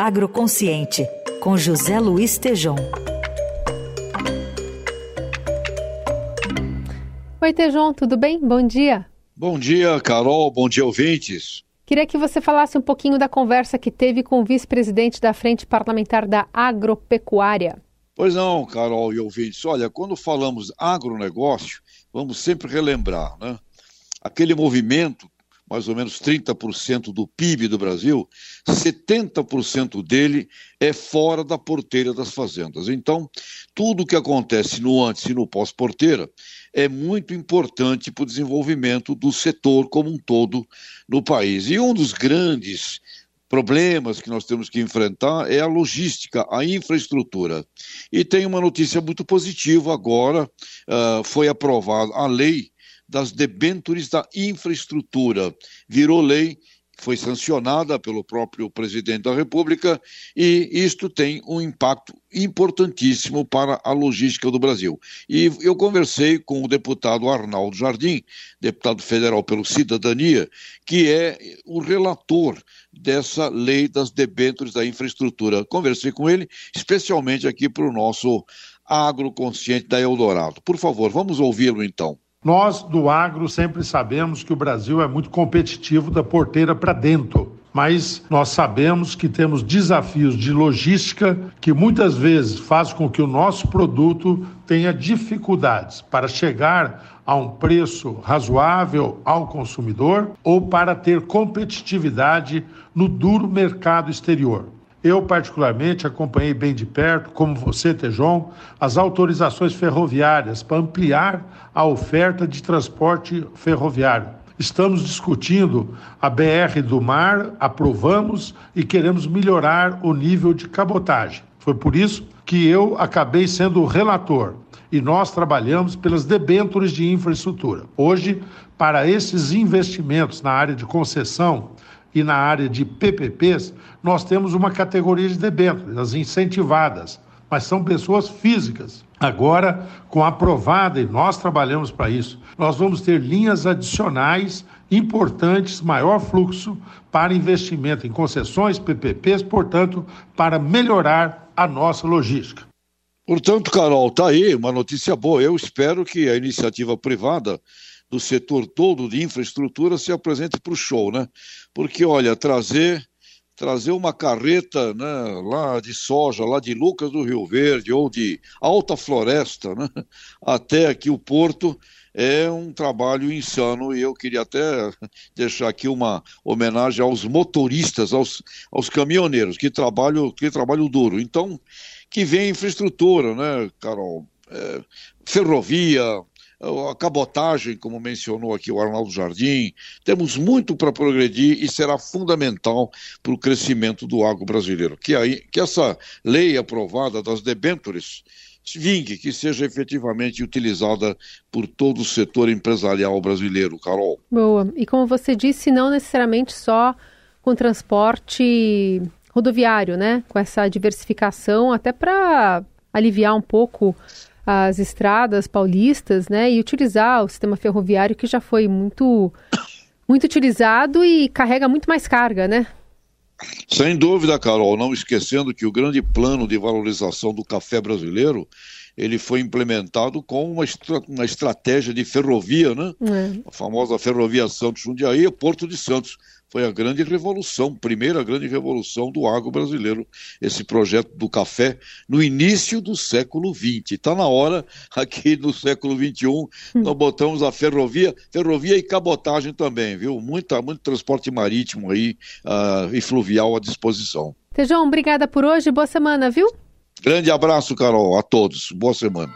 Agroconsciente, com José Luiz Tejom. Oi, Tejon, tudo bem? Bom dia. Bom dia, Carol. Bom dia, ouvintes. Queria que você falasse um pouquinho da conversa que teve com o vice-presidente da Frente Parlamentar da Agropecuária. Pois não, Carol e ouvintes. Olha, quando falamos agronegócio, vamos sempre relembrar, né? Aquele movimento mais ou menos 30% do PIB do Brasil, 70% dele é fora da porteira das fazendas. Então, tudo o que acontece no antes e no pós-porteira é muito importante para o desenvolvimento do setor como um todo no país. E um dos grandes problemas que nós temos que enfrentar é a logística, a infraestrutura. E tem uma notícia muito positiva agora, uh, foi aprovada a lei das debêntures da infraestrutura. Virou lei, foi sancionada pelo próprio presidente da República e isto tem um impacto importantíssimo para a logística do Brasil. E eu conversei com o deputado Arnaldo Jardim, deputado federal pelo Cidadania, que é o relator dessa lei das debêntures da infraestrutura. Conversei com ele, especialmente aqui para o nosso agroconsciente da Eldorado. Por favor, vamos ouvi-lo então. Nós do agro sempre sabemos que o Brasil é muito competitivo da porteira para dentro. Mas nós sabemos que temos desafios de logística que muitas vezes faz com que o nosso produto tenha dificuldades para chegar a um preço razoável ao consumidor ou para ter competitividade no duro mercado exterior. Eu, particularmente, acompanhei bem de perto, como você, Tejon, as autorizações ferroviárias para ampliar a oferta de transporte ferroviário. Estamos discutindo a BR do Mar, aprovamos e queremos melhorar o nível de cabotagem. Foi por isso que eu acabei sendo o relator e nós trabalhamos pelas debêntures de infraestrutura. Hoje, para esses investimentos na área de concessão, e na área de PPPs, nós temos uma categoria de debêntures, as incentivadas, mas são pessoas físicas. Agora, com a aprovada, e nós trabalhamos para isso, nós vamos ter linhas adicionais importantes, maior fluxo para investimento em concessões, PPPs, portanto, para melhorar a nossa logística. Portanto, Carol, está aí uma notícia boa. Eu espero que a iniciativa privada do setor todo de infraestrutura se apresente para o show, né? Porque, olha, trazer trazer uma carreta né, lá de soja, lá de Lucas do Rio Verde ou de Alta Floresta, né, até aqui o porto, é um trabalho insano e eu queria até deixar aqui uma homenagem aos motoristas, aos, aos caminhoneiros que trabalham, que trabalham duro. Então, que vem infraestrutura, né, Carol? É, ferrovia, a cabotagem, como mencionou aqui o Arnaldo Jardim. Temos muito para progredir e será fundamental para o crescimento do agro brasileiro. Que, aí, que essa lei aprovada das debêntures vingue, que seja efetivamente utilizada por todo o setor empresarial brasileiro, Carol. Boa. E como você disse, não necessariamente só com transporte rodoviário, né? Com essa diversificação, até para aliviar um pouco as estradas paulistas, né, e utilizar o sistema ferroviário que já foi muito muito utilizado e carrega muito mais carga, né? Sem dúvida, Carol, não esquecendo que o grande plano de valorização do café brasileiro ele foi implementado com uma, estra uma estratégia de ferrovia, né? É. A famosa ferrovia Santos Jundiaí Porto de Santos foi a grande revolução, primeira grande revolução do agro brasileiro, esse projeto do café no início do século XX. Está na hora, aqui no século XXI, hum. nós botamos a ferrovia, ferrovia e cabotagem também, viu? Muita, muito transporte marítimo aí uh, e fluvial à disposição. Tejão, obrigada por hoje, boa semana, viu? Grande abraço, Carol, a todos. Boa semana.